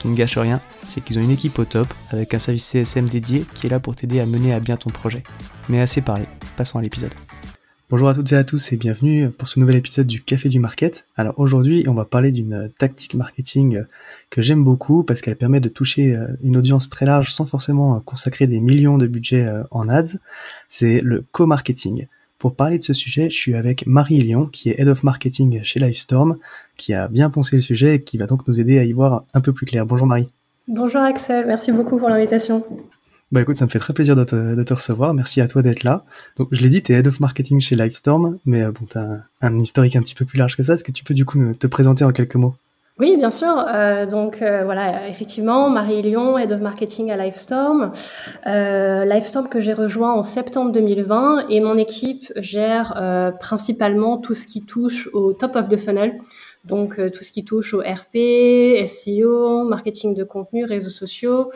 Qui ne gâche rien, c'est qu'ils ont une équipe au top avec un service CSM dédié qui est là pour t'aider à mener à bien ton projet. Mais assez parlé, passons à l'épisode. Bonjour à toutes et à tous et bienvenue pour ce nouvel épisode du Café du Market. Alors aujourd'hui, on va parler d'une tactique marketing que j'aime beaucoup parce qu'elle permet de toucher euh, une audience très large sans forcément consacrer des millions de budget euh, en ads. C'est le co-marketing. Pour parler de ce sujet, je suis avec Marie Lyon, qui est Head of Marketing chez Livestorm, qui a bien pensé le sujet et qui va donc nous aider à y voir un peu plus clair. Bonjour Marie. Bonjour Axel, merci beaucoup pour l'invitation. Bah écoute, ça me fait très plaisir de te, recevoir. Merci à toi d'être là. Donc je l'ai dit, tu es Head of Marketing chez Livestorm, mais euh, bon, tu as un, historique un petit peu plus large que ça. Est-ce que tu peux du coup te présenter en quelques mots? Oui, bien sûr. Euh, donc euh, voilà, effectivement, Marie Lyon, Head of Marketing à Livestorm. Livestorm que j'ai rejoint en septembre 2020 et mon équipe gère principalement tout ce qui touche au top of the funnel. Donc tout ce qui touche au RP, SEO, marketing de contenu, réseaux sociaux,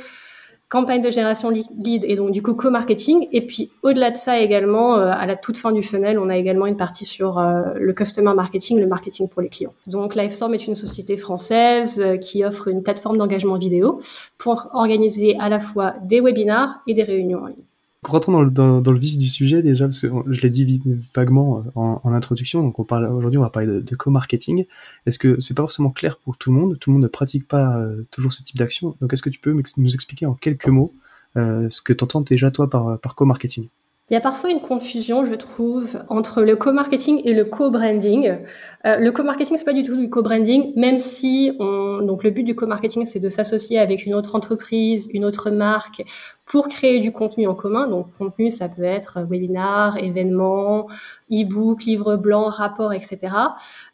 campagne de génération lead et donc du coup co-marketing. Et puis au-delà de ça également, euh, à la toute fin du funnel, on a également une partie sur euh, le customer marketing, le marketing pour les clients. Donc Livestorm est une société française euh, qui offre une plateforme d'engagement vidéo pour organiser à la fois des webinars et des réunions en ligne. Rentrons dans le, dans, le, vif du sujet déjà, parce que je l'ai dit vaguement euh, en, introduction, donc on parle aujourd'hui on va parler de, co-marketing. Est-ce que c'est pas forcément clair pour tout le monde? Tout le monde ne pratique pas euh, toujours ce type d'action. Donc est-ce que tu peux nous expliquer en quelques mots euh, ce que tu entends déjà toi par, co-marketing? Il y a parfois une confusion, je trouve, entre le co-marketing et le co-branding. Le co-marketing, c'est pas du tout du co-branding, même si on, donc le but du co-marketing, c'est de s'associer avec une autre entreprise, une autre marque, pour créer du contenu en commun. Donc, contenu, ça peut être webinar, événements, e-book, livre blanc, rapport, etc.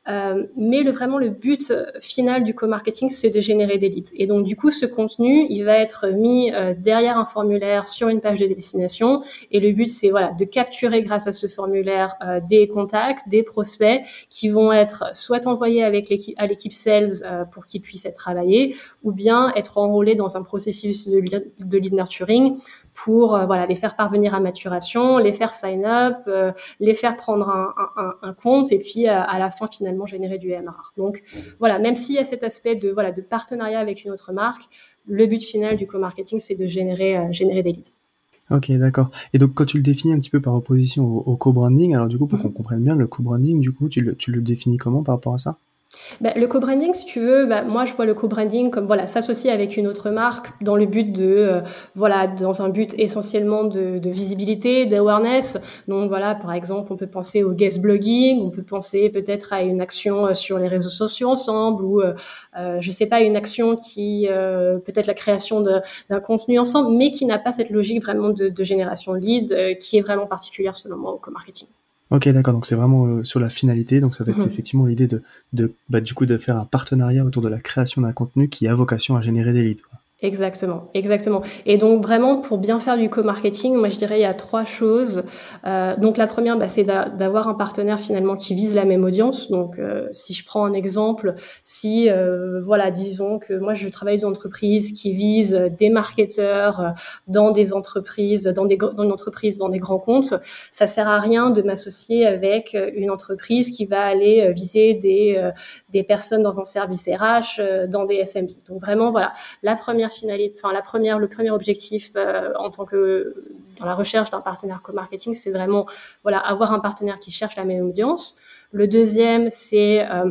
Euh, mais le, vraiment, le but final du co-marketing, c'est de générer des leads. Et donc, du coup, ce contenu, il va être mis euh, derrière un formulaire sur une page de destination. Et le but, c'est voilà, de capturer grâce à ce formulaire euh, des contacts, des prospects qui vont être soit envoyés avec l'équipe, à l'équipe sales euh, pour qu'ils puissent être travaillés, ou bien être enrôlés dans un processus de lead nurturing pour euh, voilà les faire parvenir à maturation, les faire sign up, euh, les faire prendre un, compte et puis euh, à la fin finalement générer du MRR. Donc voilà, même s'il y a cet aspect de voilà de partenariat avec une autre marque, le but final du co-marketing c'est de générer générer des leads. Ok, d'accord. Et donc, quand tu le définis un petit peu par opposition au, co-branding, alors du coup, pour mm-hmm. qu'on comprenne bien, le co-branding, du coup, tu le, tu le définis comment par rapport à ça? Bah, le co-branding, si tu veux, bah, moi je vois le co-branding comme voilà s'associer avec une autre marque dans le but de euh, voilà dans un but essentiellement de, de visibilité, d'awareness. Donc voilà, par exemple, on peut penser au guest blogging, on peut penser peut-être à une action euh, sur les réseaux sociaux ensemble ou euh, euh je sais pas une action qui peut-être la création d'un contenu ensemble, mais qui n'a pas cette logique vraiment de, de génération lead qui est vraiment particulière selon moi au co-marketing. Ok, d'accord. Donc c'est vraiment euh, sur la finalité. Donc ça va être mhm. effectivement l'idée de, de bah, du coup de faire un partenariat autour de la création d'un contenu qui a vocation à générer des leads. Exactement, exactement. Et donc vraiment pour bien faire du co-marketing, moi je dirais il y a trois choses. Euh, donc la première, bah, c'est d'avoir un partenaire finalement qui vise la même audience. Donc euh, si je prends un exemple, si euh, voilà, disons que moi je travaille dans une entreprise qui vise des marketeurs euh, dans des entreprises, dans des dans une entreprise dans des grands comptes, ça sert à rien de m'associer avec une entreprise qui va aller viser des des personnes dans un service RH, dans des SMB. Donc vraiment voilà, la première finalité, enfin la première, le premier objectif euh, en tant que dans la recherche d'un partenaire co-marketing, c'est vraiment voilà avoir un partenaire qui cherche la même audience. Le deuxième, c'est euh,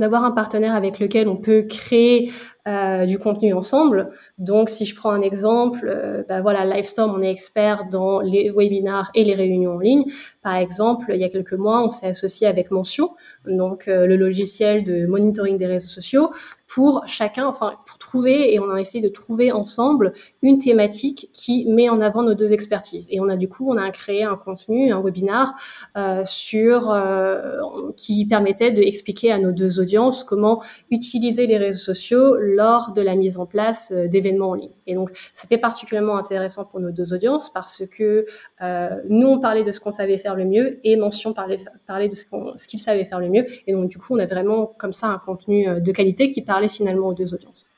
d'avoir un partenaire avec lequel on peut créer euh, du contenu ensemble. Donc, si je prends un exemple, bah voilà, Livestorm, on est expert dans les webinars et les réunions en ligne. Par exemple, il y a quelques mois, on s'est associé avec Mention, donc le logiciel de monitoring des réseaux sociaux, pour chacun, enfin pour trouver et on a essayé de trouver ensemble une thématique qui met en avant nos deux expertises. Et on a du coup on a créé un contenu, un webinar euh, sur euh, qui permettait d'expliquer à nos deux audiences comment utiliser les réseaux sociaux lors de la mise en place euh, d'événements en ligne. Et donc c'était particulièrement intéressant pour nos deux audiences parce que nous on parlait de ce qu'on savait faire le mieux et Mention parlait, parlait de ce qu'ils ce savait faire le mieux. Et donc du coup on a vraiment comme ça un contenu de qualité qui parlait finalement aux deux audiences.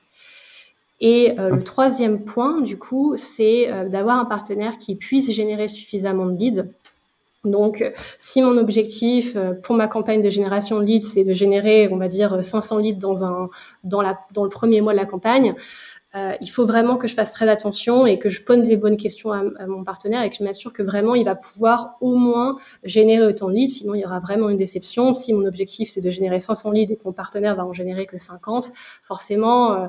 Et euh, le troisième point, du coup, c'est euh, d'avoir un partenaire qui puisse générer suffisamment de leads. Donc, si mon objectif euh, pour ma campagne de génération de leads, c'est de générer, on va dire, 500 leads dans un dans la dans le premier mois de la campagne, euh, il faut vraiment que je fasse très attention et que je pose les bonnes questions à, mon partenaire et que je m'assure que vraiment il va pouvoir au moins générer autant de leads. Sinon, il y aura vraiment une déception. Si mon objectif c'est de générer 500 leads et que mon partenaire va en générer que 50, forcément, euh,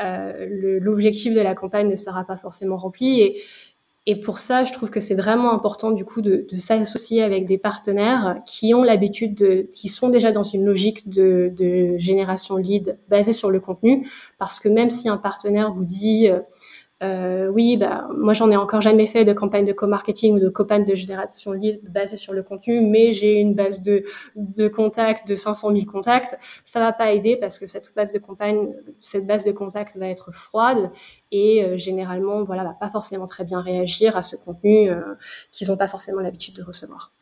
euh, l'objectif de la campagne ne sera pas forcément rempli. Et pour ça, je trouve que c'est vraiment important du coup de, de s'associer avec des partenaires qui ont l'habitude de, qui sont déjà dans une logique de, de génération lead basée sur le contenu, parce que même si un partenaire vous dit euh, oui, bah, moi j'en ai encore jamais fait de campagne de co-marketing ou de campagne de génération lead basée sur le contenu, mais j'ai une base de, de contacts de 500 000 contacts. Ça va pas aider parce que cette base de campagne, cette base de contacts va être froide et euh, généralement, voilà, va pas forcément très bien réagir à ce contenu euh, qu'ils n'ont pas forcément l'habitude de recevoir.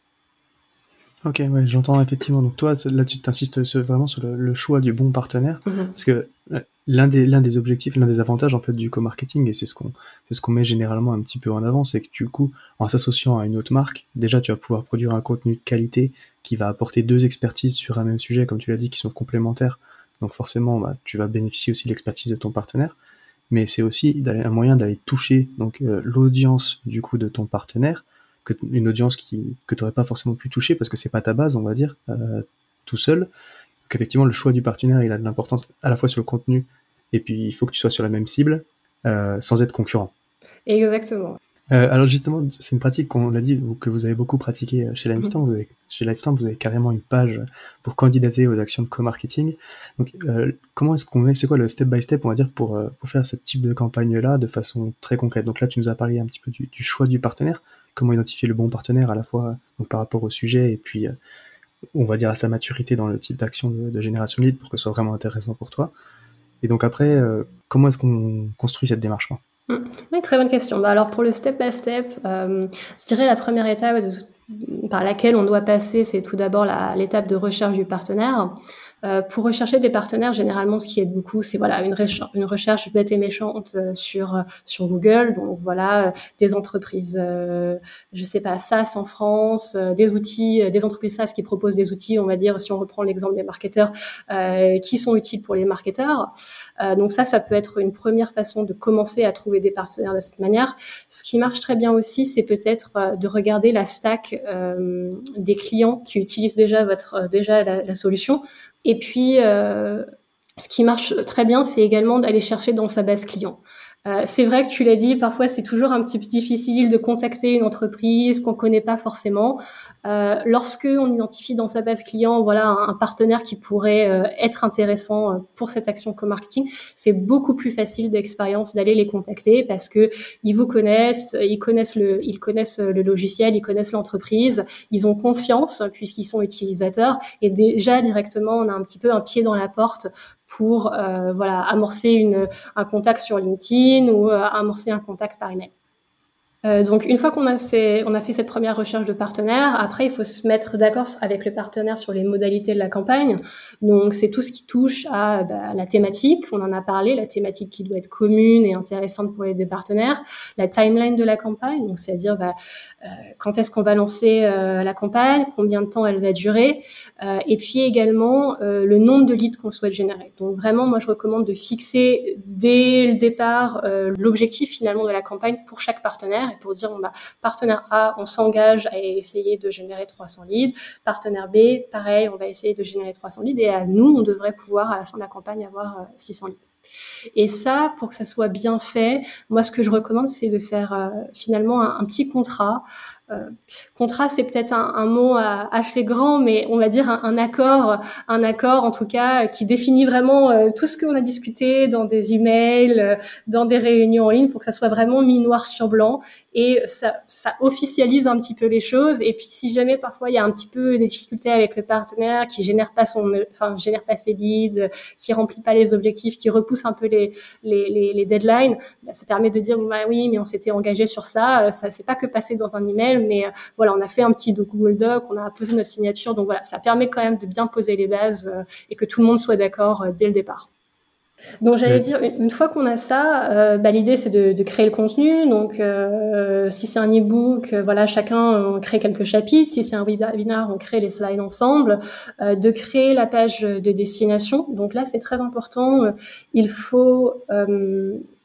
Ok, ouais, j'entends effectivement. Donc toi, là, tu t'insistes vraiment sur le, choix du bon partenaire, mm-hmm. parce que euh, l'un des l'un des objectifs, l'un des avantages en fait du co-marketing, et c'est ce qu'on c'est ce qu'on met généralement un petit peu en avant, c'est que du coup, en s'associant à une autre marque, déjà tu vas pouvoir produire un contenu de qualité qui va apporter deux expertises sur un même sujet, comme tu l'as dit, qui sont complémentaires. Donc forcément, bah, tu vas bénéficier aussi de l'expertise de ton partenaire, mais c'est aussi un moyen d'aller toucher donc euh, l'audience du coup de ton partenaire une audience qui, que tu n'aurais pas forcément pu toucher parce que c'est pas ta base, on va dire, euh, tout seul. Qu'effectivement, le choix du partenaire, il a de l'importance à la fois sur le contenu et puis il faut que tu sois sur la même cible euh, sans être concurrent. Exactement. Euh, alors justement, c'est une pratique qu'on l'a dit que vous avez beaucoup pratiqué chez. Vous avez, chez Livestorm, vous avez carrément une page pour candidater aux actions de co-marketing. Donc, comment est-ce qu'on met, c'est quoi le step by step, on va dire, pour, pour faire ce type de campagne-là de façon très concrète? Donc là, tu nous as parlé un petit peu du choix du partenaire comment identifier le bon partenaire à la fois donc, par rapport au sujet et puis euh, on va dire à sa maturité dans le type d'action de, génération lead pour que ce soit vraiment intéressant pour toi. Et donc après, euh, comment est-ce qu'on construit cette démarche mmh. Oui, très bonne question. Bah, alors pour le step by step, euh, je dirais la première étape par laquelle on doit passer, c'est tout d'abord l'étape de recherche du partenaire. Euh, pour rechercher des partenaires, généralement, ce qui aide beaucoup, c'est voilà une, recherche, une recherche bête et méchante euh, sur euh, sur Google. Donc voilà, des entreprises, je sais pas, SaaS en France, des outils, des entreprises SaaS qui proposent des outils, on va dire, si on reprend l'exemple des marketeurs, qui sont utiles pour les marketeurs. donc ça, ça peut être une première façon de commencer à trouver des partenaires de cette manière. Ce qui marche très bien aussi, c'est peut-être de regarder la stack des clients qui utilisent déjà votre déjà la, la solution et puis, euh, ce qui marche très bien, c'est également d'aller chercher dans sa base client. Euh, c'est vrai que tu l'as dit, parfois c'est toujours un petit peu difficile de contacter une entreprise qu'on connaît pas forcément. Euh, lorsque on identifie dans sa base client, voilà, un, partenaire qui pourrait euh, être intéressant euh, pour cette action co-marketing, c'est beaucoup plus facile d'expérience d'aller les contacter parce que ils vous connaissent, ils connaissent le, ils connaissent le logiciel, ils connaissent l'entreprise, ils ont confiance puisqu'ils sont utilisateurs et déjà directement on a un petit peu un pied dans la porte pour voilà amorcer une, un contact sur LinkedIn ou amorcer un contact par email. Euh, donc une fois qu'on a, on a fait cette première recherche de partenaire, après il faut se mettre d'accord avec le partenaire sur les modalités de la campagne. Donc c'est tout ce qui touche à bah, la thématique, on en a parlé, la thématique qui doit être commune et intéressante pour les deux partenaires, la timeline de la campagne, donc c'est-à-dire bah, euh, quand est-ce qu'on va lancer euh, la campagne, combien de temps elle va durer, et puis également le nombre de leads qu'on souhaite générer. Donc vraiment moi je recommande de fixer dès le départ l'objectif finalement de la campagne pour chaque partenaire et pour dire, bah, partenaire A, on s'engage à essayer de générer 300 leads. Partenaire B, pareil, on va essayer de générer 300 leads. Et à nous, on devrait pouvoir, à la fin de la campagne, avoir 600 euh, leads. Et ça, pour que ça soit bien fait, moi, ce que je recommande, c'est de faire euh, finalement un, petit contrat euh, contrat, c'est peut-être un, mot euh, assez grand, mais on va dire un, accord, un accord en tout cas qui définit vraiment euh, tout ce qu'on a discuté dans des emails, dans des réunions en ligne, pour que ça soit vraiment mis noir sur blanc et ça, ça officialise un petit peu les choses. Et puis si jamais parfois il y a un petit peu des difficultés avec le partenaire qui génère pas son, enfin génère pas ses leads, qui remplit pas les objectifs, qui repousse un peu les les, les, deadlines, bah, ça permet de dire bah oui mais on s'était engagé sur ça, ça c'est pas que passer dans un email mais euh, voilà, on a fait un petit Google Doc, on a posé notre signature, donc voilà, ça permet quand même de bien poser les bases euh, et que tout le monde soit d'accord euh, dès le départ. Donc j'allais dire, une fois qu'on a ça, euh, bah, l'idée c'est de, de, créer le contenu. Donc euh, si c'est un e-book, euh, voilà, chacun on crée quelques chapitres. Si c'est un webinar, on crée les slides ensemble. Euh, de créer la page de destination. Donc là c'est très important. Il faut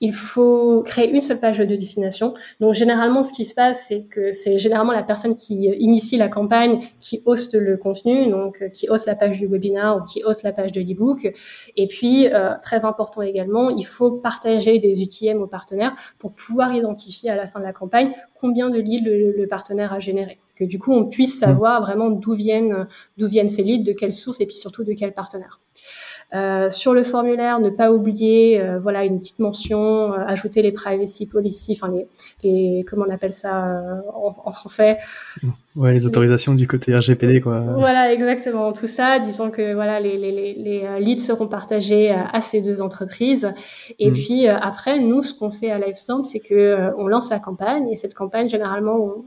il faut créer une seule page de destination. Donc généralement, ce qui se passe, c'est que c'est généralement la personne qui initie la campagne qui hoste le contenu, donc qui hoste la page du webinar ou qui hoste la page de l'e-book. Et puis très important également, il faut partager des UTM aux partenaires pour pouvoir identifier à la fin de la campagne combien de leads le, partenaire a généré. Que du coup, on puisse mmh. savoir vraiment d'où viennent, d'où viennent ces leads, de quelle source et puis surtout de quel partenaire. Euh, sur le formulaire, ne pas oublier, euh, voilà, une petite mention, euh, ajouter les privacy policy, enfin les, les, comment on appelle ça en, français Ouais, les autorisations du côté RGPD, quoi. Voilà, exactement, tout ça. Disons que voilà, les, les, les, les leads seront partagés à ces deux entreprises. Et mm. puis après, nous, ce qu'on fait à Livestorm, c'est que on lance la campagne et cette campagne, généralement, on,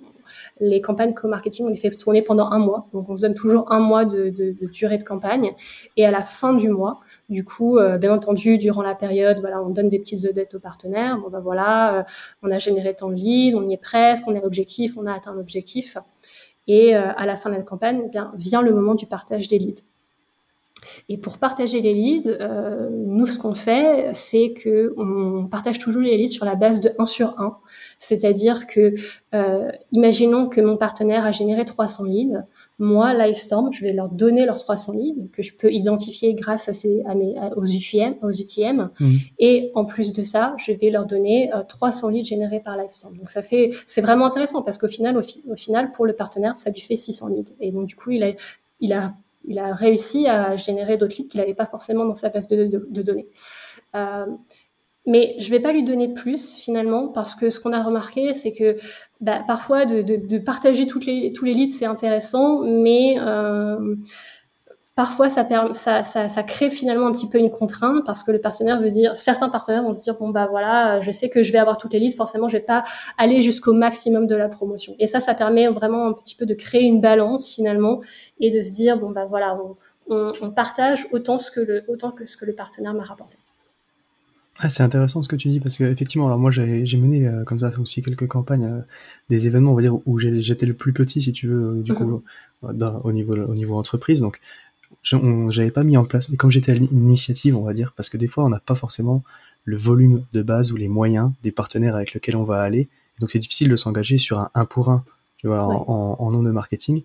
les campagnes co-marketing, on les fait tourner pendant un mois. Donc, on se donne toujours un mois de, durée de campagne. Et à la fin du mois, du coup, euh, bien entendu, durant la période, voilà, on donne des petites updates aux partenaires. Bon, ben voilà, euh, on a généré tant de leads, on y est presque, on est à l'objectif, on a atteint l'objectif. Et euh, à la fin de la campagne, bien, vient le moment du partage des leads. Et pour partager les leads, euh, nous, ce qu'on fait, c'est que on partage toujours les leads sur la base de 1 sur 1. C'est-à-dire que, euh, imaginons que mon partenaire a généré 300 leads. Moi, Livestorm, je vais leur donner leurs 300 leads que je peux identifier grâce à, ces, à mes, aux UTM. Aux UTM. Mmh. Et en plus de ça, je vais leur donner 300 euh, leads générés par Livestorm. Donc ça fait, c'est vraiment intéressant parce qu'au final, au, au, final, pour le partenaire, ça lui fait 600 leads. Et donc du coup, il a, il a il a réussi à générer d'autres leads qu'il n'avait pas forcément dans sa base de, données. Euh, mais je vais pas lui donner plus finalement parce que ce qu'on a remarqué, c'est que bah, parfois de, partager tous les leads c'est intéressant, mais euh, parfois ça, ça, ça, ça, crée finalement un petit peu une contrainte parce que le partenaire veut dire, certains partenaires vont se dire bon bah voilà, je sais que je vais avoir toutes les leads, forcément je vais pas aller jusqu'au maximum de la promotion. Et ça, ça permet vraiment un petit peu de créer une balance finalement et de se dire bon bah voilà, on, on, partage autant ce que le autant que ce que le partenaire m'a rapporté. Ah, c'est intéressant ce que tu dis parce que effectivement, alors moi j'ai mené euh, comme ça aussi quelques campagnes, euh, des événements on va dire où j'étais le plus petit si tu veux du coup mm-hmm. au niveau au niveau entreprise donc j'avais pas mis en place, mais comme j'étais à l'initiative, on va dire, parce que des fois, on n'a pas forcément le volume de base ou les moyens des partenaires avec lesquels on va aller. Donc, c'est difficile de s'engager sur un 1 pour 1, tu vois, en, en, nom de marketing.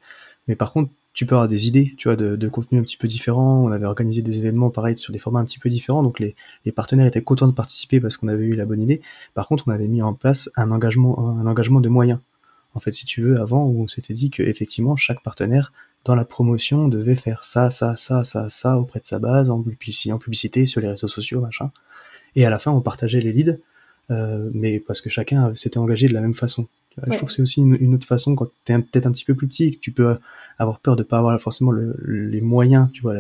Mais par contre, tu peux avoir des idées, tu vois, de, de contenu un petit peu différents. On avait organisé des événements, pareil, sur des formats un petit peu différents. Donc, les, les partenaires étaient contents de participer parce qu'on avait eu la bonne idée. Par contre, on avait mis en place un engagement, un engagement de moyens. En fait, si tu veux, avant, où on s'était dit que effectivement chaque partenaire dans la promotion, devait faire ça, ça, ça, ça, ça auprès de sa base, en publicité, en publicité sur les réseaux sociaux, machin. Et à la fin, on partageait les leads, euh, mais parce que chacun s'était engagé de la même façon. Je trouve que c'est aussi une, autre façon quand tu es peut-être un petit peu plus petit, que tu peux avoir peur de pas avoir forcément les moyens, tu vois,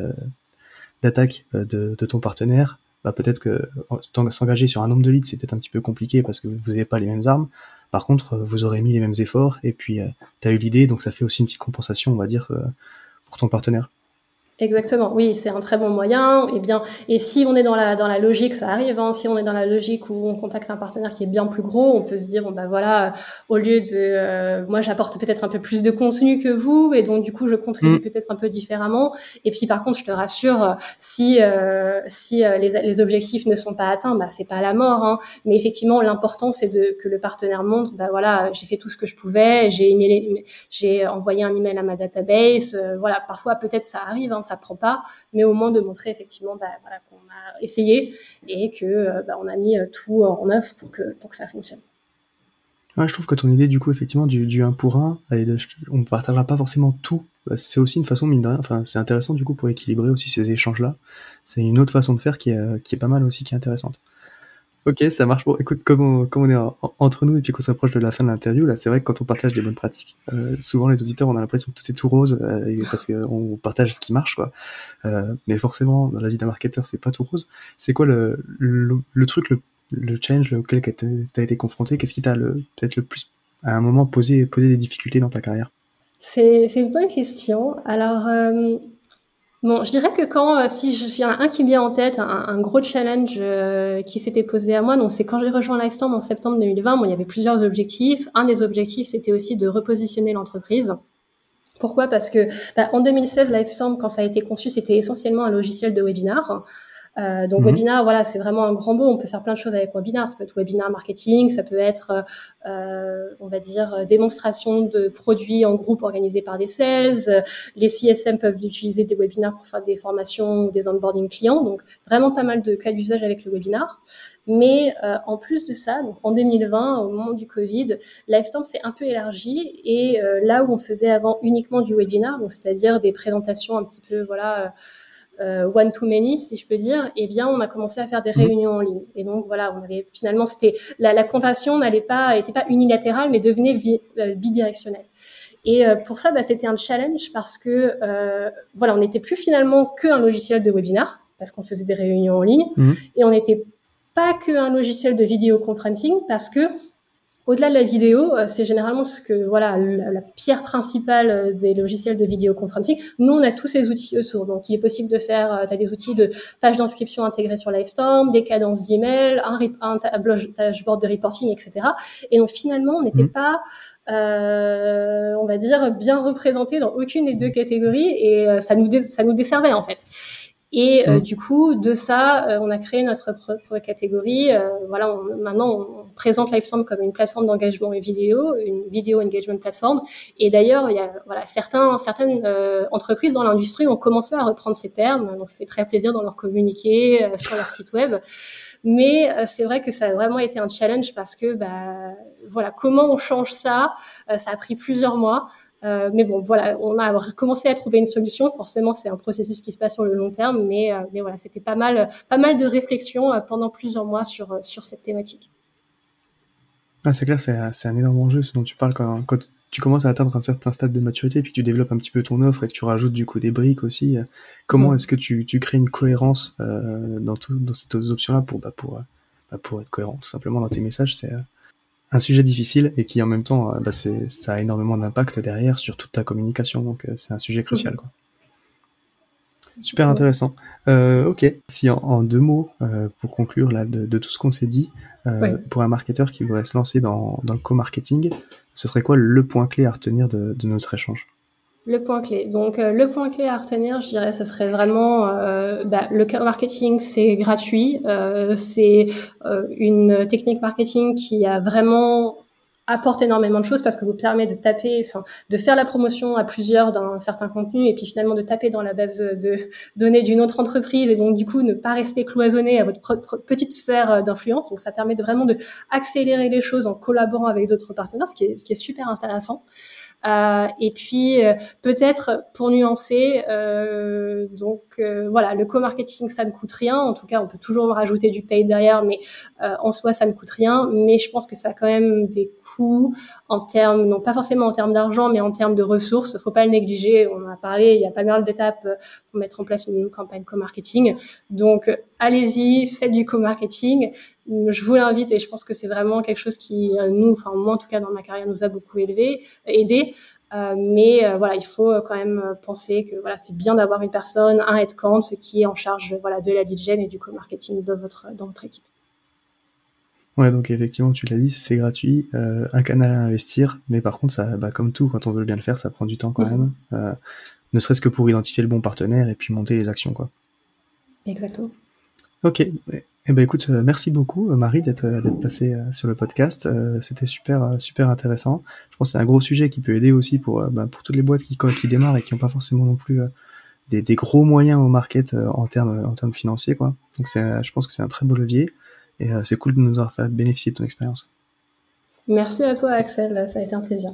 d'attaque de, ton partenaire, bah peut-être que s'engager sur un nombre de leads, c'est peut-être un petit peu compliqué parce que vous n'avez pas les mêmes armes. Par contre, vous aurez mis les mêmes efforts et puis tu as eu l'idée, donc ça fait aussi une petite compensation, on va dire, pour ton partenaire. Exactement, oui, c'est un très bon moyen. Et bien, et si on est dans la dans la logique, ça arrive. Hein, si on est dans la logique où on contacte un partenaire qui est bien plus gros, on peut se dire bon bah voilà, au lieu de euh, moi j'apporte peut-être un peu plus de contenu que vous, et donc du coup je contribue mm. peut-être un peu différemment. Et puis par contre, je te rassure, si euh, si euh, les, les objectifs ne sont pas atteints, bah c'est pas la mort. Hein. Mais effectivement, l'important c'est de que le partenaire montre bah voilà, j'ai fait tout ce que je pouvais, j'ai j'ai envoyé un email à ma database. voilà, parfois peut-être ça arrive. Hein, ça prend pas, mais au moins de montrer effectivement bah, voilà, qu'on a essayé et que euh, bah, on a mis euh, tout en œuvre pour que, pour que ça fonctionne. Je trouve que ton idée, du coup, effectivement, du, du 1 pour 1, on ne partagera pas forcément tout. Bah, c'est aussi une façon, mine de rien, enfin, c'est intéressant, du coup, pour équilibrer aussi ces échanges-là. C'est une autre façon de faire qui est, qui est pas mal aussi, qui est intéressante. Ok, ça marche. Bon, écoute, comme on, est entre nous et puis qu'on s'approche de la fin de l'interview, là, c'est vrai que quand on partage des bonnes pratiques, euh, souvent les auditeurs, on a l'impression que tout est tout rose euh, parce qu'on partage ce qui marche, quoi. Euh, mais forcément, dans la vie d'un marketeur, c'est pas tout rose. C'est quoi le, truc, le, le challenge auquel tu as été confronté? Qu'est-ce qui t'a peut-être le plus, à un moment, posé, posé des difficultés dans ta carrière? C'est une bonne question. Alors, Bon, je dirais que quand, euh, si j'ai un qui me vient en tête, un, gros challenge euh, qui s'était posé à moi, donc c'est quand j'ai rejoint Livestorm en septembre 2020. Bon, il y avait plusieurs objectifs. Un des objectifs, c'était aussi de repositionner l'entreprise. Pourquoi? Parce que bah, en 2016, Livestorm, quand ça a été conçu, c'était essentiellement un logiciel de webinar. Euh, donc mhm. webinar, voilà, c'est vraiment un grand mot. On peut faire plein de choses avec webinar. Ça peut être webinar marketing, ça peut être, euh, on va dire, démonstration de produits en groupe organisés par des sales. Les CSM peuvent utiliser des webinars pour faire des formations ou des onboarding clients. Donc vraiment pas mal de cas d'usage avec le webinar. Mais euh, en plus de ça, donc en 2020, au moment du Covid, Livestorm s'est un peu élargi et euh, là où on faisait avant uniquement du webinar, donc c'est-à-dire des présentations un petit peu, voilà euh, one to many, si je peux dire, eh bien, on a commencé à faire des mhm. réunions en ligne. Et donc voilà, on avait finalement, c'était la, la convention n'allait pas, était pas unilatérale, mais devenait euh, bidirectionnelle. Et euh, pour ça, bah, c'était un challenge parce que voilà, on n'était plus finalement qu'un logiciel de webinar parce qu'on faisait des réunions en ligne, mhm. et on n'était pas qu'un logiciel de vidéo conferencing parce que au-delà de la vidéo, euh, c'est généralement ce que voilà la, pierre principale euh, des logiciels de vidéoconferencing. Nous, on a tous ces outils autour. Donc, il est possible de faire. Euh, tu as des outils de page d'inscription intégrés sur Livestorm, des cadences d'email, un, un dashboard de reporting, etc. Et donc, finalement, on n'était mmh. pas euh, on va dire, bien représenté dans aucune des deux catégories et ça nous ça nous desservait en fait. Et euh, mm. du coup, de ça, euh, on a créé notre propre catégorie. Euh, voilà, maintenant, on présente Livestorm comme une plateforme d'engagement et vidéo, une vidéo engagement platform. Et d'ailleurs, il y a voilà, certains, certaines entreprises dans l'industrie ont commencé à reprendre ces termes. Donc, ça fait très plaisir dans leur communiqué sur leur site web. Mais c'est vrai que ça a vraiment été un challenge parce que, bah, voilà, comment on change ça Ça a pris plusieurs mois. Euh, mais bon, voilà, on a commencé à trouver une solution. Forcément, c'est un processus qui se passe sur le long terme, mais, euh, mais voilà, c'était pas mal, pas mal de réflexions euh, pendant plusieurs mois sur, sur cette thématique. Ah, c'est clair, c'est, c'est un énorme enjeu ce dont tu parles quand, quand, tu commences à atteindre un certain stade de maturité, et puis que tu développes un petit peu ton offre et que tu rajoutes du coup des briques aussi. Comment est-ce que tu, tu, crées une cohérence dans, tout, dans ces options-là pour, bah, pour, bah, pour être cohérent tout simplement dans tes messages C'est un sujet difficile et qui en même temps, euh, bah, c'est, ça a énormément d'impact derrière sur toute ta communication. Donc euh, c'est un sujet crucial. Quoi. Super intéressant. Euh, ok, si en, deux mots, euh, pour conclure là, de, de tout ce qu'on s'est dit, euh, pour un marketeur qui voudrait se lancer dans, dans le co-marketing, ce serait quoi le point clé à retenir de, de notre échange? Le point clé. Donc, euh, le point clé à retenir, je dirais, ce serait vraiment euh, bah, le marketing, c'est gratuit. Euh, c'est euh, une technique marketing qui a vraiment apporte énormément de choses parce que vous permet de taper, enfin, de faire la promotion à plusieurs d'un certain contenu et puis finalement de taper dans la base de données d'une autre entreprise et donc du coup ne pas rester cloisonné à votre petite sphère d'influence. Donc ça permet de vraiment de accélérer les choses en collaborant avec d'autres partenaires, ce qui est, ce qui est super intéressant. Et puis peut-être pour nuancer, donc voilà, le co-marketing ça ne coûte rien. En tout cas, on peut toujours rajouter du pay derrière, mais en soi ça ne coûte rien. Mais je pense que ça a quand même des coûts en termes, non pas forcément en termes d'argent, mais en termes de ressources. Faut pas le négliger. On en a parlé. Il y a pas mal d'étapes pour mettre en place une campagne co-marketing. Donc allez-y, faites du co-marketing. Je vous l'invite et je pense que c'est vraiment quelque chose qui nous, enfin moi en tout cas dans ma carrière, nous a beaucoup élevé, aidé. Euh, mais euh, voilà, il faut quand même penser que voilà, c'est bien d'avoir une personne, un headcount, qui est en charge voilà de la lead gen et du co-marketing dans votre dans votre équipe. Ouais, donc effectivement, tu l'as dit, c'est gratuit, euh, un canal à investir, mais par contre, ça, bah, comme tout, quand on veut bien le faire, ça prend du temps quand même, ne serait-ce que pour identifier le bon partenaire et puis monter les actions, quoi. Exactement. Ok, eh ben écoute, euh, merci beaucoup euh, Marie d'être euh, d'être passée sur le podcast. C'était super super intéressant. Je pense que c'est un gros sujet qui peut aider aussi pour ben, pour toutes les boîtes qui qui démarrent et qui n'ont pas forcément non plus des, des, gros moyens au market en termes en termes financiers quoi. Donc c'est je pense que c'est un très beau levier et c'est cool de nous avoir fait bénéficier de ton expérience. Merci à toi Axel, ça a été un plaisir.